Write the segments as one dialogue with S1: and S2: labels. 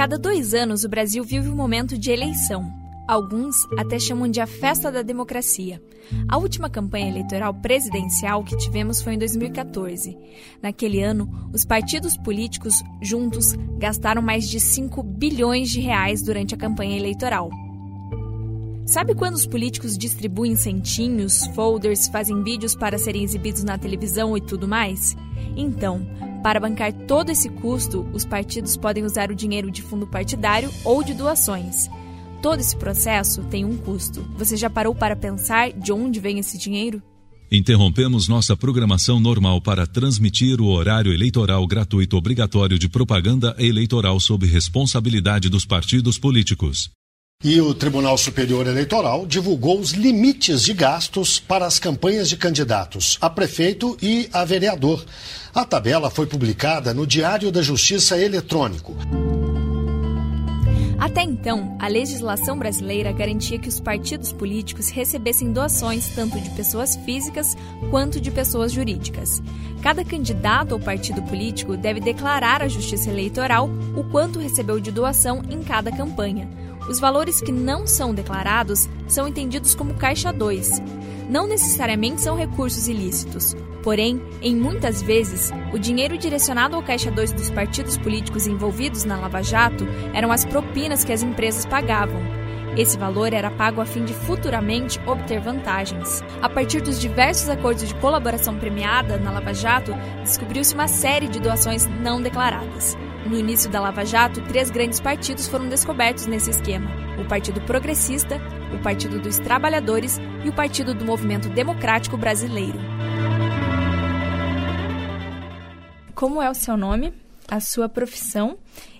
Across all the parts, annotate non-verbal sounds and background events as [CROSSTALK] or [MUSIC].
S1: cada dois anos, o Brasil vive um momento de eleição. Alguns até chamam de a festa da democracia. A última campanha eleitoral presidencial que tivemos foi em 2014. Naquele ano, os partidos políticos juntos gastaram mais de 5 bilhões de reais durante a campanha eleitoral. Sabe quando os políticos distribuem centinhos, folders, fazem vídeos para serem exibidos na televisão e tudo mais? Então, para bancar todo esse custo, os partidos podem usar o dinheiro de fundo partidário ou de doações. Todo esse processo tem um custo. Você já parou para pensar de onde vem esse dinheiro?
S2: Interrompemos nossa programação normal para transmitir o horário eleitoral gratuito obrigatório de propaganda eleitoral sob responsabilidade dos partidos políticos.
S3: E o Tribunal Superior Eleitoral divulgou os limites de gastos para as campanhas de candidatos a prefeito e a vereador. A tabela foi publicada no Diário da Justiça Eletrônico.
S1: Até então, a legislação brasileira garantia que os partidos políticos recebessem doações tanto de pessoas físicas quanto de pessoas jurídicas. Cada candidato ou partido político deve declarar à Justiça Eleitoral o quanto recebeu de doação em cada campanha. Os valores que não são declarados são entendidos como caixa 2. Não necessariamente são recursos ilícitos. Porém, em muitas vezes, o dinheiro direcionado ao caixa 2 dos partidos políticos envolvidos na Lava Jato eram as propinas que as empresas pagavam. Esse valor era pago a fim de futuramente obter vantagens. A partir dos diversos acordos de colaboração premiada na Lava Jato, descobriu-se uma série de doações não declaradas. No início da Lava Jato, três grandes partidos foram descobertos nesse esquema: o Partido Progressista, o Partido dos Trabalhadores e o Partido do Movimento Democrático Brasileiro. Como é o seu nome, a sua profissão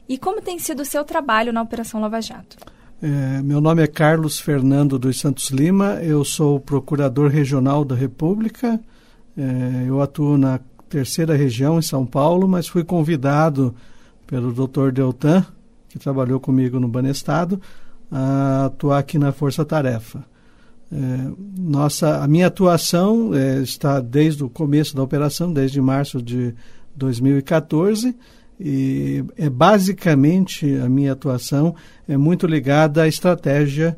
S1: e como tem sido o seu trabalho na Operação Lava Jato?
S4: É, meu nome é Carlos Fernando dos Santos Lima, eu sou procurador regional da República, é, eu atuo na terceira região em São Paulo, mas fui convidado pelo Dr. Deltan, que trabalhou comigo no Banestado, a atuar aqui na Força Tarefa. É, nossa, a minha atuação é, está desde o começo da operação, desde março de 2014, e é basicamente a minha atuação é muito ligada à estratégia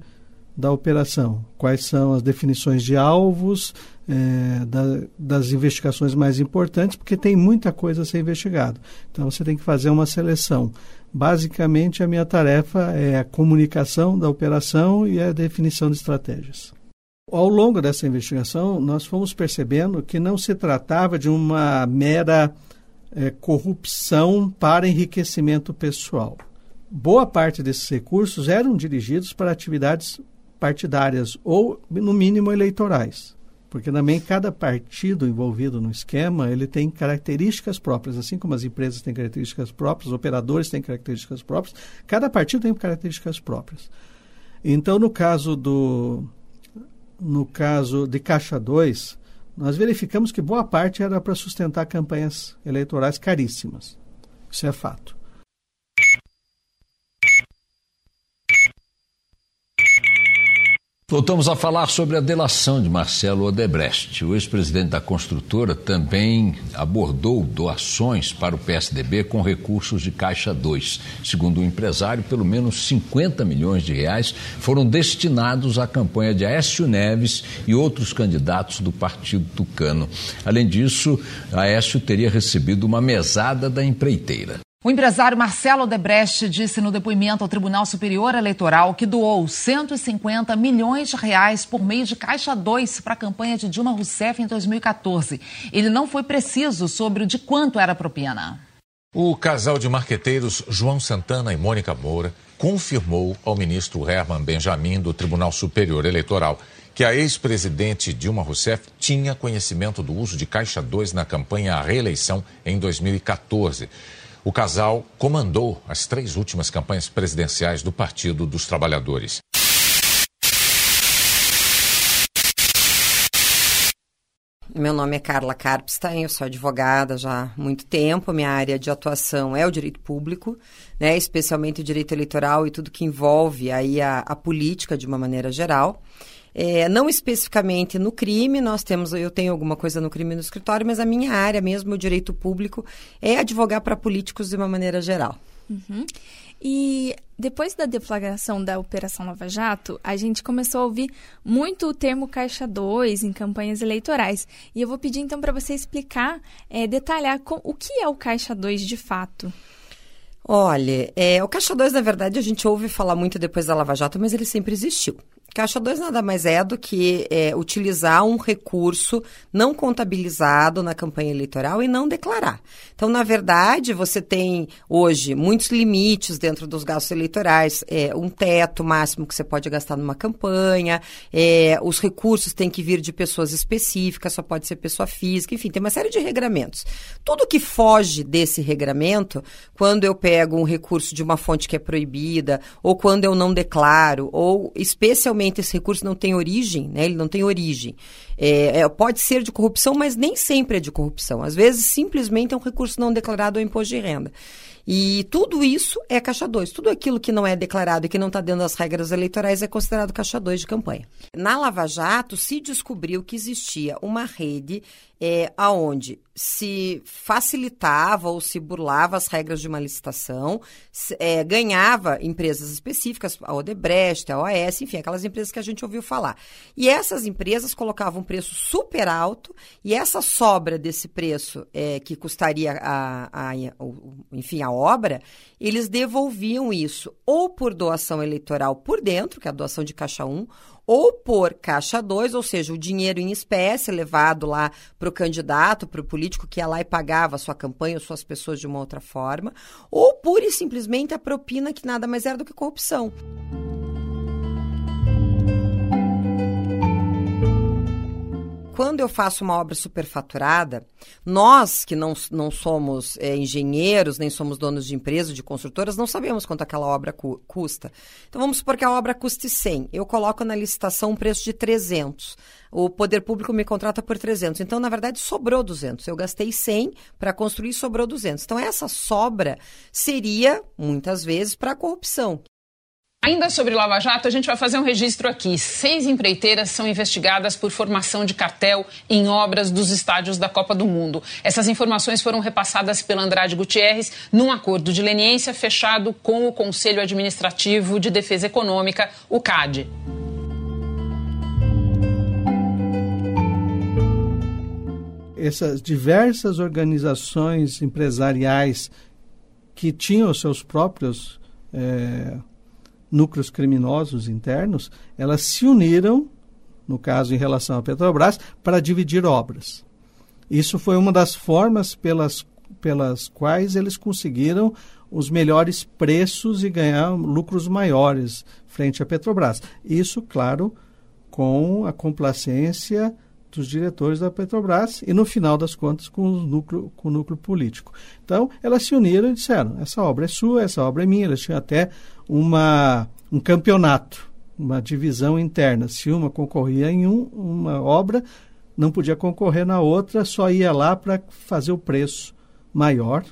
S4: da operação. Quais são as definições de alvos, é, da, das investigações mais importantes, porque tem muita coisa a ser investigado. Então você tem que fazer uma seleção. Basicamente, a minha tarefa é a comunicação da operação e a definição de estratégias. Ao longo dessa investigação, nós fomos percebendo que não se tratava de uma mera é, corrupção para enriquecimento pessoal. Boa parte desses recursos eram dirigidos para atividades partidárias ou, no mínimo, eleitorais. Porque também cada partido envolvido no esquema, ele tem características próprias, assim como as empresas têm características próprias, os operadores têm características próprias, cada partido tem características próprias. Então, no caso do no caso de Caixa 2, nós verificamos que boa parte era para sustentar campanhas eleitorais caríssimas. Isso é fato.
S5: Voltamos a falar sobre a delação de Marcelo Odebrecht. O ex-presidente da construtora também abordou doações para o PSDB com recursos de Caixa 2. Segundo o empresário, pelo menos 50 milhões de reais foram destinados à campanha de Aécio Neves e outros candidatos do Partido Tucano. Além disso, Aécio teria recebido uma mesada da empreiteira.
S6: O empresário Marcelo Odebrecht disse no depoimento ao Tribunal Superior Eleitoral que doou 150 milhões de reais por meio de Caixa 2 para a campanha de Dilma Rousseff em 2014. Ele não foi preciso sobre de quanto era a propina.
S7: O casal de marqueteiros João Santana e Mônica Moura confirmou ao ministro Herman Benjamin do Tribunal Superior Eleitoral que a ex-presidente Dilma Rousseff tinha conhecimento do uso de Caixa 2 na campanha à reeleição em 2014. O casal comandou as três últimas campanhas presidenciais do Partido dos Trabalhadores.
S8: Meu nome é Carla Karpstein, eu sou advogada já há muito tempo. Minha área de atuação é o direito público, né, especialmente o direito eleitoral e tudo que envolve aí a, a política de uma maneira geral. É, não especificamente no crime, nós temos, eu tenho alguma coisa no crime no escritório, mas a minha área mesmo, o direito público, é advogar para políticos de uma maneira geral.
S1: Uhum. E depois da deflagração da Operação Lava Jato, a gente começou a ouvir muito o termo Caixa 2 em campanhas eleitorais. E eu vou pedir então para você explicar, é, detalhar com, o que é o Caixa 2 de fato.
S8: Olha, é, o Caixa 2, na verdade, a gente ouve falar muito depois da Lava Jato, mas ele sempre existiu. Caixa 2 nada mais é do que é, utilizar um recurso não contabilizado na campanha eleitoral e não declarar. Então, na verdade, você tem hoje muitos limites dentro dos gastos eleitorais, é, um teto máximo que você pode gastar numa campanha, é, os recursos têm que vir de pessoas específicas, só pode ser pessoa física, enfim, tem uma série de regramentos. Tudo que foge desse regramento, quando eu pego um recurso de uma fonte que é proibida, ou quando eu não declaro, ou especialmente esse recurso não tem origem, né? Ele não tem origem. É, é, pode ser de corrupção, mas nem sempre é de corrupção. Às vezes, simplesmente é um recurso não declarado ao imposto de renda. E tudo isso é caixa 2. Tudo aquilo que não é declarado e que não está dentro das regras eleitorais é considerado caixa 2 de campanha. Na Lava Jato, se descobriu que existia uma rede é, aonde se facilitava ou se burlava as regras de uma licitação, é, ganhava empresas específicas, a Odebrecht, a OAS, enfim, aquelas empresas que a gente ouviu falar. E essas empresas colocavam um preço super alto e essa sobra desse preço é, que custaria a, a, a, enfim, a obra, eles devolviam isso ou por doação eleitoral por dentro, que é a doação de caixa 1, ou por caixa 2, ou seja, o dinheiro em espécie levado lá para o candidato, para o político que ia lá e pagava a sua campanha ou suas pessoas de uma outra forma, ou pura e simplesmente a propina que nada mais era do que corrupção. Quando eu faço uma obra superfaturada, nós que não, não somos é, engenheiros, nem somos donos de empresa, de construtoras, não sabemos quanto aquela obra cu custa. Então vamos supor que a obra custe 100. Eu coloco na licitação um preço de 300. O poder público me contrata por 300. Então, na verdade, sobrou 200. Eu gastei 100 para construir, sobrou 200. Então, essa sobra seria, muitas vezes, para a corrupção.
S9: Ainda sobre Lava Jato, a gente vai fazer um registro aqui. Seis empreiteiras são investigadas por formação de cartel em obras dos estádios da Copa do Mundo. Essas informações foram repassadas pela Andrade Gutierrez num acordo de leniência fechado com o Conselho Administrativo de Defesa Econômica, o CAD.
S4: Essas diversas organizações empresariais que tinham seus próprios. É núcleos criminosos internos, elas se uniram, no caso em relação à Petrobras, para dividir obras. Isso foi uma das formas pelas, pelas quais eles conseguiram os melhores preços e ganhar lucros maiores frente à Petrobras. Isso, claro, com a complacência dos diretores da Petrobras e, no final das contas, com o núcleo, com o núcleo político. Então, elas se uniram e disseram: essa obra é sua, essa obra é minha. Elas tinham até uma, um campeonato, uma divisão interna. Se uma concorria em um, uma obra, não podia concorrer na outra, só ia lá para fazer o preço maior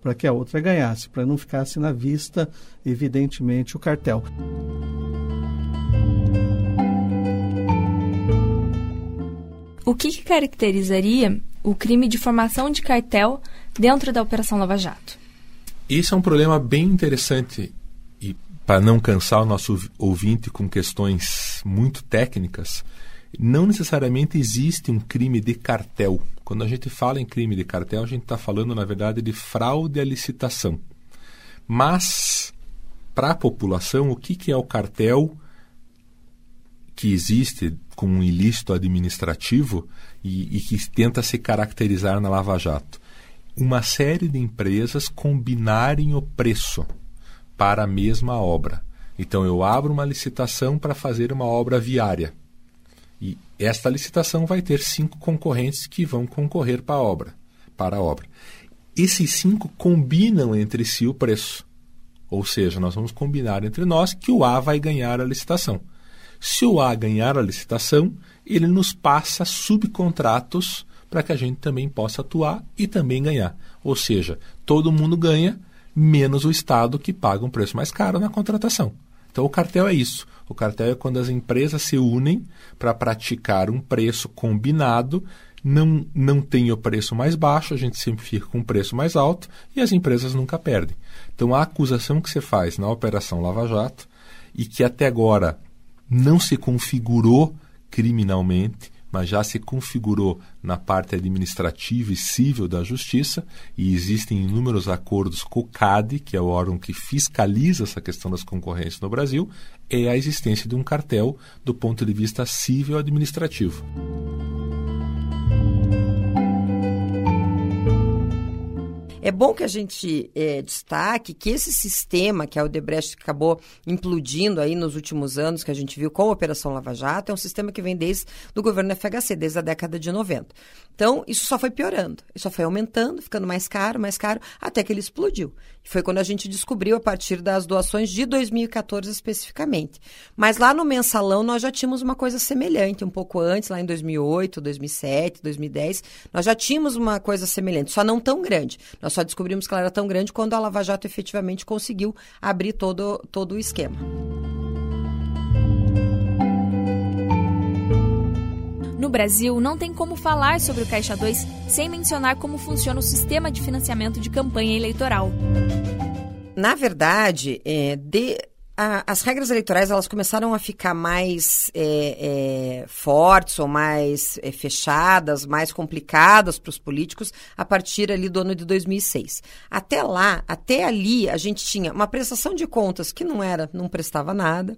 S4: para que a outra ganhasse, para não ficasse na vista, evidentemente, o cartel.
S1: O que, que caracterizaria o crime de formação de cartel dentro da Operação Lava Jato?
S10: Esse é um problema bem interessante para não cansar o nosso ouvinte com questões muito técnicas, não necessariamente existe um crime de cartel. Quando a gente fala em crime de cartel, a gente está falando, na verdade, de fraude à licitação. Mas, para a população, o que, que é o cartel que existe com um ilícito administrativo e, e que tenta se caracterizar na Lava Jato? Uma série de empresas combinarem o preço para a mesma obra. Então eu abro uma licitação para fazer uma obra viária. E esta licitação vai ter cinco concorrentes que vão concorrer para a obra. Para a obra. Esses cinco combinam entre si o preço. Ou seja, nós vamos combinar entre nós que o A vai ganhar a licitação. Se o A ganhar a licitação, ele nos passa subcontratos para que a gente também possa atuar e também ganhar. Ou seja, todo mundo ganha menos o Estado que paga um preço mais caro na contratação. Então o cartel é isso. O cartel é quando as empresas se unem para praticar um preço combinado não, não tem o preço mais baixo, a gente sempre fica com o preço mais alto e as empresas nunca perdem. Então a acusação que você faz na Operação Lava Jato e que até agora não se configurou criminalmente, mas já se configurou na parte administrativa e civil da Justiça, e existem inúmeros acordos com o CAD, que é o órgão que fiscaliza essa questão das concorrências no Brasil, é a existência de um cartel do ponto de vista civil administrativo.
S8: É bom que a gente é, destaque que esse sistema que a Odebrecht acabou implodindo aí nos últimos anos, que a gente viu com a Operação Lava Jato, é um sistema que vem desde o governo FHC, desde a década de 90. Então, isso só foi piorando, isso só foi aumentando, ficando mais caro, mais caro, até que ele explodiu. Foi quando a gente descobriu a partir das doações de 2014 especificamente. Mas lá no mensalão nós já tínhamos uma coisa semelhante, um pouco antes, lá em 2008, 2007, 2010, nós já tínhamos uma coisa semelhante, só não tão grande. Nós só descobrimos que ela era tão grande quando a Lava Jato efetivamente conseguiu abrir todo, todo o esquema.
S1: No Brasil, não tem como falar sobre o Caixa 2 sem mencionar como funciona o sistema de financiamento de campanha eleitoral.
S8: Na verdade, é, de, as regras eleitorais elas começaram a ficar mais é, é, fortes ou mais é, fechadas, mais complicadas para os políticos a partir ali do ano de 2006. Até lá, até ali, a gente tinha uma prestação de contas que não era, não prestava nada,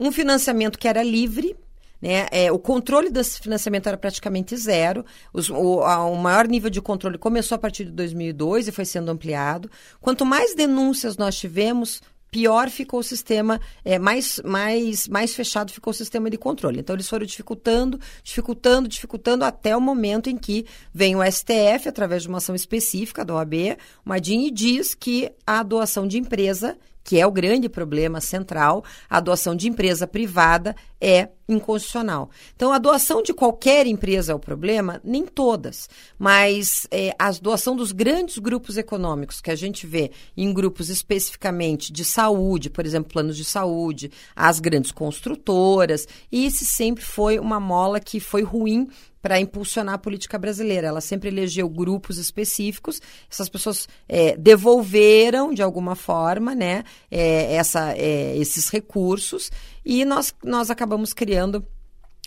S8: um financiamento que era livre, né? É, o controle desse financiamento era praticamente zero. Os, o, a, o, maior nível de controle começou a partir de 2002 e foi sendo ampliado. Quanto mais denúncias nós tivemos, pior ficou o sistema, é, mais, mais, mais fechado ficou o sistema de controle. Então, eles foram dificultando, dificultando, dificultando até o momento em que vem o STF, através de uma ação específica da OAB, uma DIN, e diz que a doação de empresa que é o grande problema central, a doação de empresa privada é inconstitucional. Então, a doação de qualquer empresa é o problema? Nem todas, mas é, a doação dos grandes grupos econômicos que a gente vê em grupos especificamente de saúde, por exemplo, planos de saúde, as grandes construtoras, e esse sempre foi uma mola que foi ruim para impulsionar a política brasileira. Ela sempre elegeu grupos específicos, essas pessoas é, devolveram de alguma forma né, é, essa, é, esses recursos e nós, nós acabamos criando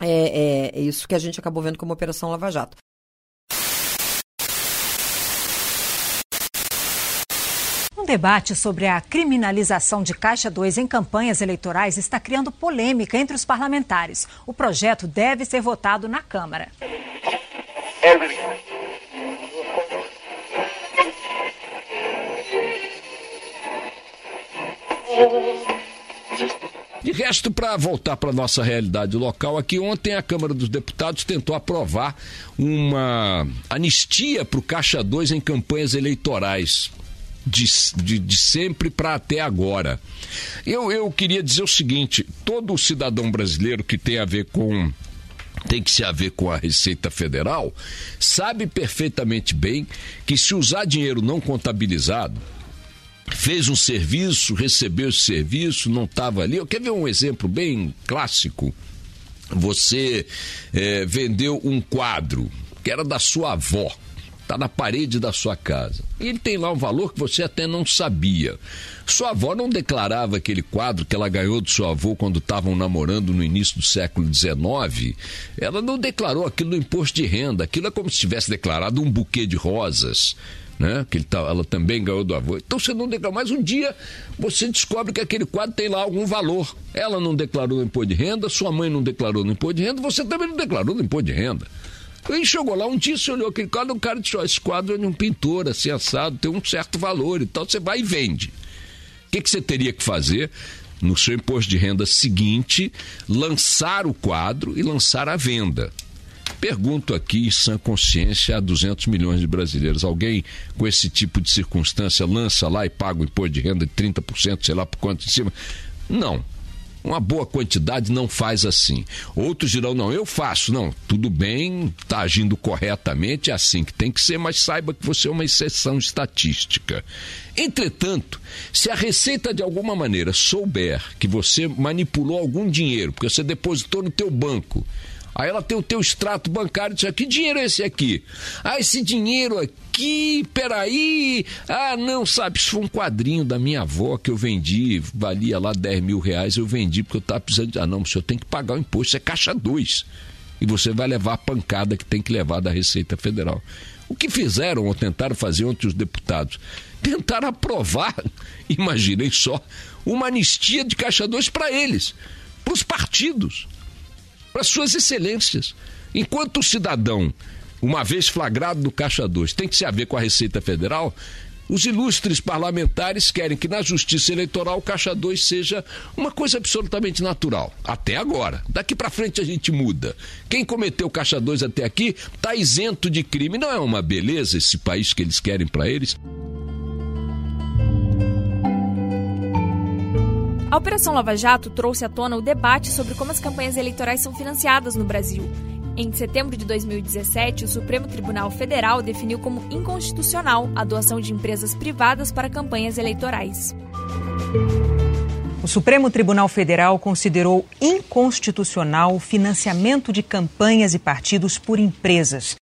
S8: é, é, isso que a gente acabou vendo como Operação Lava Jato.
S11: Um debate sobre a criminalização de Caixa 2 em campanhas eleitorais está criando polêmica entre os parlamentares. O projeto deve ser votado na Câmara.
S5: De resto, para voltar para a nossa realidade local, aqui ontem a Câmara dos Deputados tentou aprovar uma anistia para o Caixa 2 em campanhas eleitorais de, de, de sempre para até agora. Eu, eu queria dizer o seguinte: todo cidadão brasileiro que tem a ver com tem que se haver com a Receita Federal, sabe perfeitamente bem que se usar dinheiro não contabilizado, fez um serviço, recebeu esse serviço, não estava ali. Eu quero ver um exemplo bem clássico. Você é, vendeu um quadro que era da sua avó está na parede da sua casa. E ele tem lá um valor que você até não sabia. Sua avó não declarava aquele quadro que ela ganhou do seu avô quando estavam namorando no início do século XIX. Ela não declarou aquilo no imposto de renda. Aquilo é como se tivesse declarado um buquê de rosas. Né? Que tá, ela também ganhou do avô. Então você não declarou. Mas um dia você descobre que aquele quadro tem lá algum valor. Ela não declarou no imposto de renda, sua mãe não declarou no imposto de renda, você também não declarou no imposto de renda. Ele chegou lá um dia, você olhou aquele quadro, o cara disse: esse quadro é de um pintor, assim, assado, tem um certo valor e tal. Você vai e vende. O que, que você teria que fazer? No seu imposto de renda seguinte, lançar o quadro e lançar a venda. Pergunto aqui, em sã consciência, a 200 milhões de brasileiros: alguém com esse tipo de circunstância lança lá e paga o imposto de renda de 30%, sei lá por quanto em cima? Não. Uma boa quantidade não faz assim. Outros dirão, não, eu faço. Não, tudo bem, está agindo corretamente, é assim que tem que ser, mas saiba que você é uma exceção estatística. Entretanto, se a Receita de alguma maneira souber que você manipulou algum dinheiro, porque você depositou no teu banco Aí ela tem o teu extrato bancário diz: que dinheiro é esse aqui? Ah, esse dinheiro aqui, peraí. Ah, não, sabe, isso foi um quadrinho da minha avó que eu vendi, valia lá 10 mil reais, eu vendi porque eu estava precisando de. Ah, não, o senhor tem que pagar o imposto, isso é caixa 2. E você vai levar a pancada que tem que levar da Receita Federal. O que fizeram ou tentaram fazer ontem os deputados? Tentaram aprovar, [LAUGHS] imaginei só, uma anistia de caixa 2 para eles, para os partidos para suas excelências. Enquanto o cidadão, uma vez flagrado no Caixa 2, tem que se haver com a Receita Federal, os ilustres parlamentares querem que na justiça eleitoral o Caixa 2 seja uma coisa absolutamente natural. Até agora. Daqui para frente a gente muda. Quem cometeu Caixa 2 até aqui está isento de crime. Não é uma beleza esse país que eles querem para eles?
S1: A Operação Lava Jato trouxe à tona o debate sobre como as campanhas eleitorais são financiadas no Brasil. Em setembro de 2017, o Supremo Tribunal Federal definiu como inconstitucional a doação de empresas privadas para campanhas eleitorais.
S12: O Supremo Tribunal Federal considerou inconstitucional o financiamento de campanhas e partidos por empresas.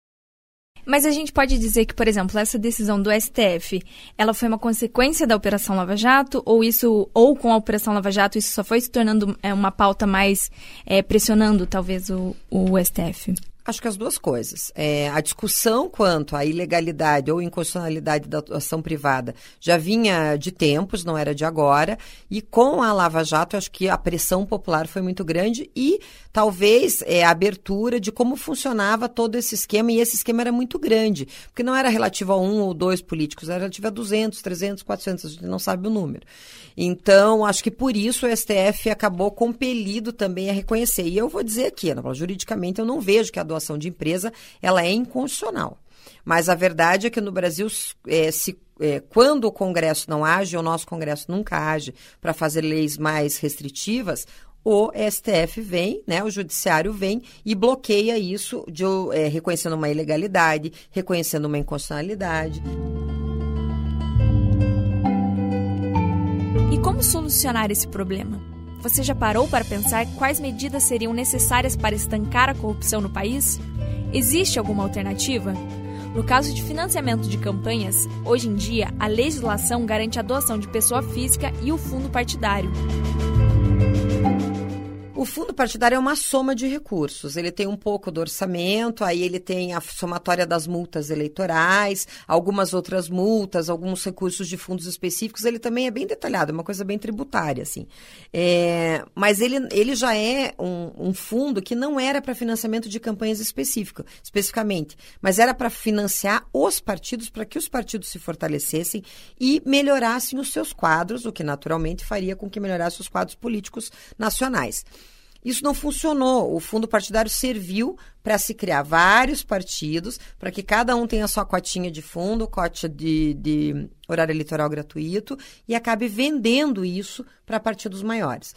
S1: Mas a gente pode dizer que, por exemplo, essa decisão do STF, ela foi uma consequência da Operação Lava Jato, ou isso, ou com a Operação Lava Jato, isso só foi se tornando é, uma pauta mais é, pressionando, talvez, o, o STF?
S8: Acho que as duas coisas. É, a discussão quanto à ilegalidade ou inconstitucionalidade da atuação privada já vinha de tempos, não era de agora. E com a Lava Jato, acho que a pressão popular foi muito grande e talvez é, a abertura de como funcionava todo esse esquema. E esse esquema era muito grande, porque não era relativo a um ou dois políticos, era relativo a 200, 300, 400, a gente não sabe o número. Então, acho que por isso o STF acabou compelido também a reconhecer. E eu vou dizer aqui, juridicamente, eu não vejo que a doação de empresa ela é inconstitucional. Mas a verdade é que no Brasil, é, se, é, quando o Congresso não age, o nosso Congresso nunca age para fazer leis mais restritivas, o STF vem, né, o Judiciário vem e bloqueia isso, de, é, reconhecendo uma ilegalidade, reconhecendo uma inconstitucionalidade.
S1: E como solucionar esse problema? Você já parou para pensar quais medidas seriam necessárias para estancar a corrupção no país? Existe alguma alternativa? No caso de financiamento de campanhas, hoje em dia a legislação garante a doação de pessoa física e o fundo partidário.
S8: Fundo partidário é uma soma de recursos. Ele tem um pouco do orçamento, aí ele tem a somatória das multas eleitorais, algumas outras multas, alguns recursos de fundos específicos. Ele também é bem detalhado, é uma coisa bem tributária, assim. É, mas ele, ele já é um, um fundo que não era para financiamento de campanhas específico, especificamente, mas era para financiar os partidos, para que os partidos se fortalecessem e melhorassem os seus quadros, o que naturalmente faria com que melhorasse os quadros políticos nacionais. Isso não funcionou. O fundo partidário serviu para se criar vários partidos, para que cada um tenha sua cotinha de fundo, cota de, de horário eleitoral gratuito, e acabe vendendo isso para partidos maiores.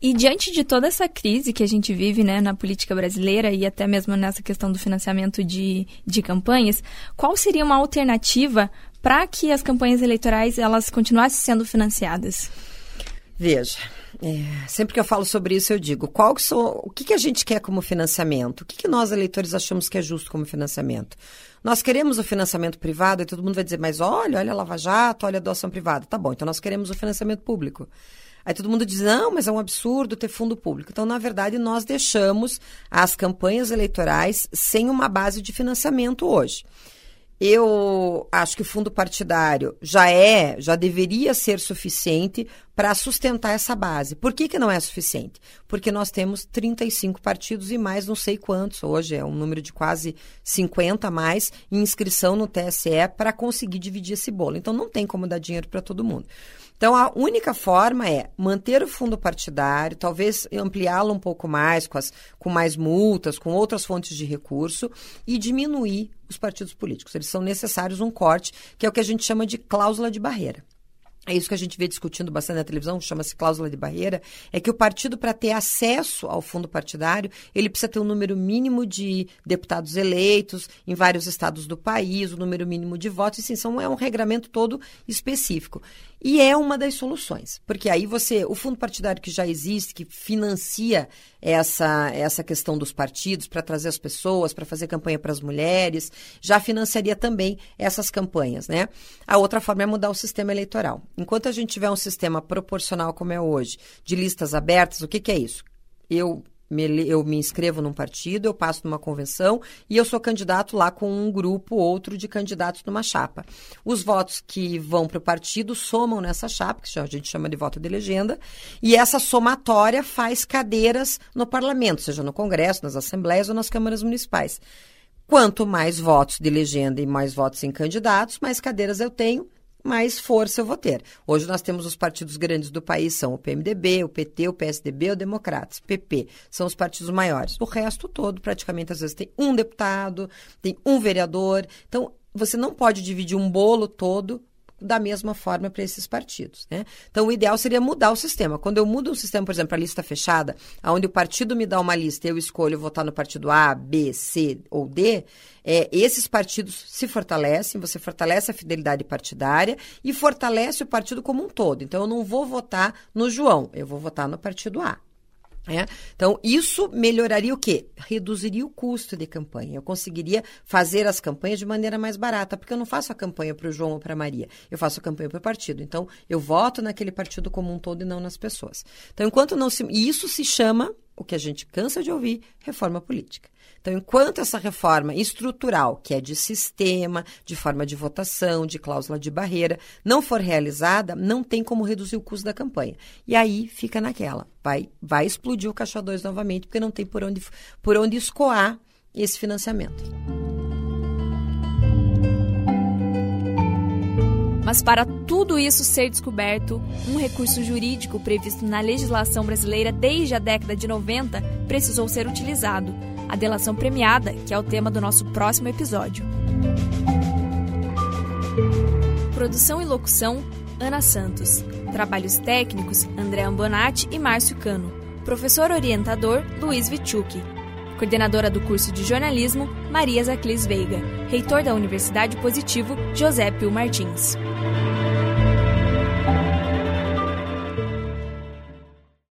S1: E diante de toda essa crise que a gente vive né, na política brasileira e até mesmo nessa questão do financiamento de, de campanhas, qual seria uma alternativa para que as campanhas eleitorais elas continuassem sendo financiadas?
S8: Veja, é, sempre que eu falo sobre isso, eu digo: qual que são, o que, que a gente quer como financiamento? O que, que nós, eleitores, achamos que é justo como financiamento? Nós queremos o financiamento privado e todo mundo vai dizer: mas olha, olha a Lava Jato, olha a doação privada. Tá bom, então nós queremos o financiamento público. Aí todo mundo diz: não, mas é um absurdo ter fundo público. Então, na verdade, nós deixamos as campanhas eleitorais sem uma base de financiamento hoje. Eu acho que o fundo partidário já é, já deveria ser suficiente para sustentar essa base. Por que, que não é suficiente? Porque nós temos 35 partidos e mais não sei quantos, hoje é um número de quase 50 a mais, em inscrição no TSE para conseguir dividir esse bolo. Então não tem como dar dinheiro para todo mundo. Então, a única forma é manter o fundo partidário, talvez ampliá-lo um pouco mais, com, as, com mais multas, com outras fontes de recurso, e diminuir os partidos políticos. Eles são necessários um corte, que é o que a gente chama de cláusula de barreira. É isso que a gente vê discutindo bastante na televisão, chama-se cláusula de barreira, é que o partido, para ter acesso ao fundo partidário, ele precisa ter um número mínimo de deputados eleitos em vários estados do país, o um número mínimo de votos, e sim, são, é um regramento todo específico. E é uma das soluções, porque aí você, o fundo partidário que já existe, que financia essa, essa questão dos partidos para trazer as pessoas, para fazer campanha para as mulheres, já financiaria também essas campanhas, né? A outra forma é mudar o sistema eleitoral. Enquanto a gente tiver um sistema proporcional como é hoje, de listas abertas, o que, que é isso? Eu me, eu me inscrevo num partido, eu passo numa convenção e eu sou candidato lá com um grupo, outro de candidatos numa chapa. Os votos que vão para o partido somam nessa chapa, que a gente chama de voto de legenda, e essa somatória faz cadeiras no parlamento, seja no Congresso, nas assembleias ou nas câmaras municipais. Quanto mais votos de legenda e mais votos em candidatos, mais cadeiras eu tenho, mais força eu vou ter. Hoje nós temos os partidos grandes do país, são o PMDB, o PT, o PSDB, o Democratas, PP, são os partidos maiores. O resto todo, praticamente, às vezes tem um deputado, tem um vereador. Então, você não pode dividir um bolo todo da mesma forma para esses partidos. Né? Então, o ideal seria mudar o sistema. Quando eu mudo um sistema, por exemplo, para lista fechada, onde o partido me dá uma lista e eu escolho votar no partido A, B, C ou D, é, esses partidos se fortalecem, você fortalece a fidelidade partidária e fortalece o partido como um todo. Então, eu não vou votar no João, eu vou votar no partido A. É? Então, isso melhoraria o quê? Reduziria o custo de campanha. Eu conseguiria fazer as campanhas de maneira mais barata, porque eu não faço a campanha para o João ou para a Maria, eu faço a campanha para o partido. Então, eu voto naquele partido como um todo e não nas pessoas. Então, enquanto não se. E isso se chama, o que a gente cansa de ouvir, reforma política. Então, enquanto essa reforma estrutural, que é de sistema, de forma de votação, de cláusula de barreira, não for realizada, não tem como reduzir o custo da campanha. E aí fica naquela. Vai, vai explodir o Caixa 2 novamente, porque não tem por onde, por onde escoar esse financiamento.
S1: Mas para tudo isso ser descoberto, um recurso jurídico previsto na legislação brasileira desde a década de 90 precisou ser utilizado a delação premiada, que é o tema do nosso próximo episódio. Produção e locução: Ana Santos. Trabalhos técnicos: André Ambonati e Márcio Cano. Professor orientador: Luiz Vichuk. Coordenadora do curso de jornalismo: Maria Zaclis Veiga. Reitor da Universidade Positivo: José Pio Martins.